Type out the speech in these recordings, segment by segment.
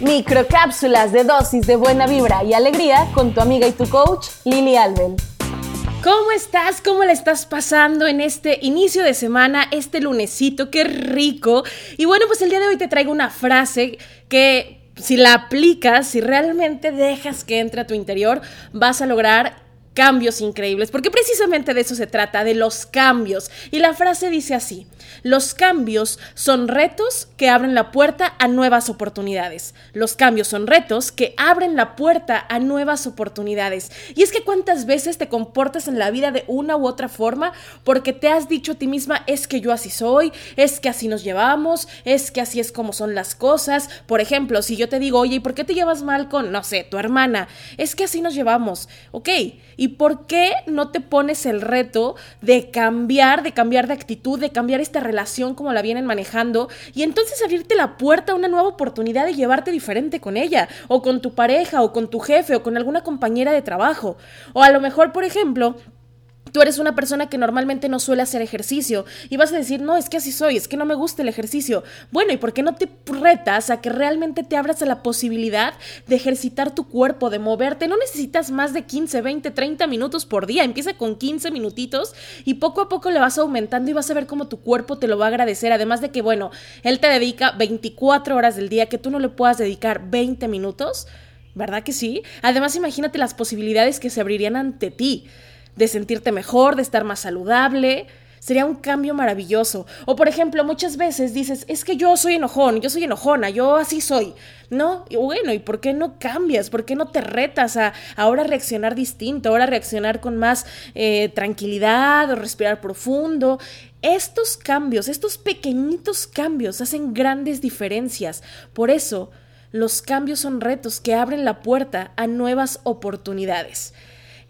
Microcápsulas de dosis de buena vibra y alegría con tu amiga y tu coach Lili Albel. ¿Cómo estás? ¿Cómo le estás pasando en este inicio de semana, este lunesito? ¡Qué rico! Y bueno, pues el día de hoy te traigo una frase que si la aplicas, si realmente dejas que entre a tu interior, vas a lograr cambios increíbles, porque precisamente de eso se trata, de los cambios. Y la frase dice así, los cambios son retos que abren la puerta a nuevas oportunidades. Los cambios son retos que abren la puerta a nuevas oportunidades. Y es que cuántas veces te comportas en la vida de una u otra forma porque te has dicho a ti misma, es que yo así soy, es que así nos llevamos, es que así es como son las cosas. Por ejemplo, si yo te digo, oye, ¿y por qué te llevas mal con, no sé, tu hermana? Es que así nos llevamos, ok. ¿Y por qué no te pones el reto de cambiar, de cambiar de actitud, de cambiar esta relación como la vienen manejando y entonces abrirte la puerta a una nueva oportunidad de llevarte diferente con ella, o con tu pareja, o con tu jefe, o con alguna compañera de trabajo? O a lo mejor, por ejemplo, Tú eres una persona que normalmente no suele hacer ejercicio y vas a decir, no, es que así soy, es que no me gusta el ejercicio. Bueno, ¿y por qué no te retas a que realmente te abras a la posibilidad de ejercitar tu cuerpo, de moverte? No necesitas más de 15, 20, 30 minutos por día. Empieza con 15 minutitos y poco a poco le vas aumentando y vas a ver cómo tu cuerpo te lo va a agradecer. Además de que, bueno, él te dedica 24 horas del día, que tú no le puedas dedicar 20 minutos. ¿Verdad que sí? Además, imagínate las posibilidades que se abrirían ante ti de sentirte mejor, de estar más saludable. Sería un cambio maravilloso. O por ejemplo, muchas veces dices, es que yo soy enojón, yo soy enojona, yo así soy. No, bueno, ¿y por qué no cambias? ¿Por qué no te retas a ahora reaccionar distinto, ahora reaccionar con más eh, tranquilidad o respirar profundo? Estos cambios, estos pequeñitos cambios hacen grandes diferencias. Por eso, los cambios son retos que abren la puerta a nuevas oportunidades.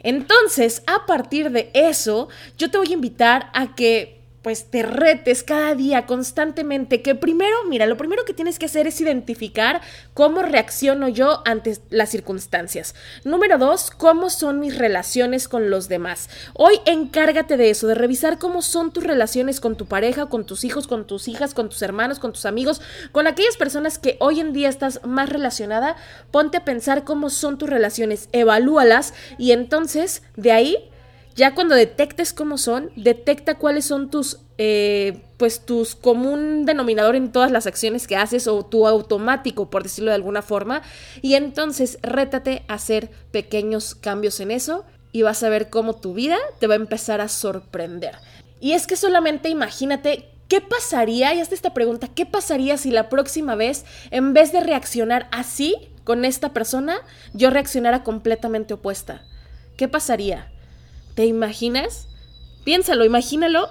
Entonces, a partir de eso, yo te voy a invitar a que pues te retes cada día constantemente, que primero, mira, lo primero que tienes que hacer es identificar cómo reacciono yo ante las circunstancias. Número dos, cómo son mis relaciones con los demás. Hoy encárgate de eso, de revisar cómo son tus relaciones con tu pareja, con tus hijos, con tus hijas, con tus hermanos, con tus amigos, con aquellas personas que hoy en día estás más relacionada. Ponte a pensar cómo son tus relaciones, evalúalas y entonces de ahí ya cuando detectes cómo son, detecta cuáles son tus, eh, pues tus común denominador en todas las acciones que haces o tu automático, por decirlo de alguna forma, y entonces rétate a hacer pequeños cambios en eso y vas a ver cómo tu vida te va a empezar a sorprender. Y es que solamente imagínate ¿Qué pasaría? Y hazte esta pregunta, ¿qué pasaría si la próxima vez, en vez de reaccionar así con esta persona, yo reaccionara completamente opuesta? ¿Qué pasaría? ¿Te imaginas? Piénsalo, imagínalo.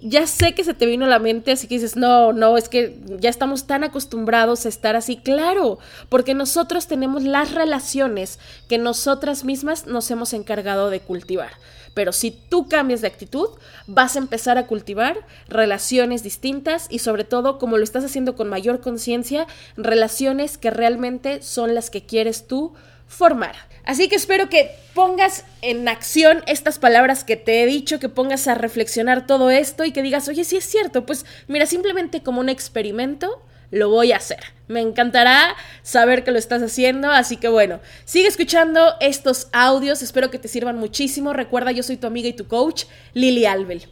Ya sé que se te vino a la mente, así que dices, no, no, es que ya estamos tan acostumbrados a estar así. Claro, porque nosotros tenemos las relaciones que nosotras mismas nos hemos encargado de cultivar. Pero si tú cambias de actitud, vas a empezar a cultivar relaciones distintas y sobre todo, como lo estás haciendo con mayor conciencia, relaciones que realmente son las que quieres tú formar. Así que espero que pongas en acción estas palabras que te he dicho, que pongas a reflexionar todo esto y que digas, oye, sí es cierto, pues mira, simplemente como un experimento lo voy a hacer. Me encantará saber que lo estás haciendo, así que bueno, sigue escuchando estos audios, espero que te sirvan muchísimo. Recuerda, yo soy tu amiga y tu coach, Lili Albel.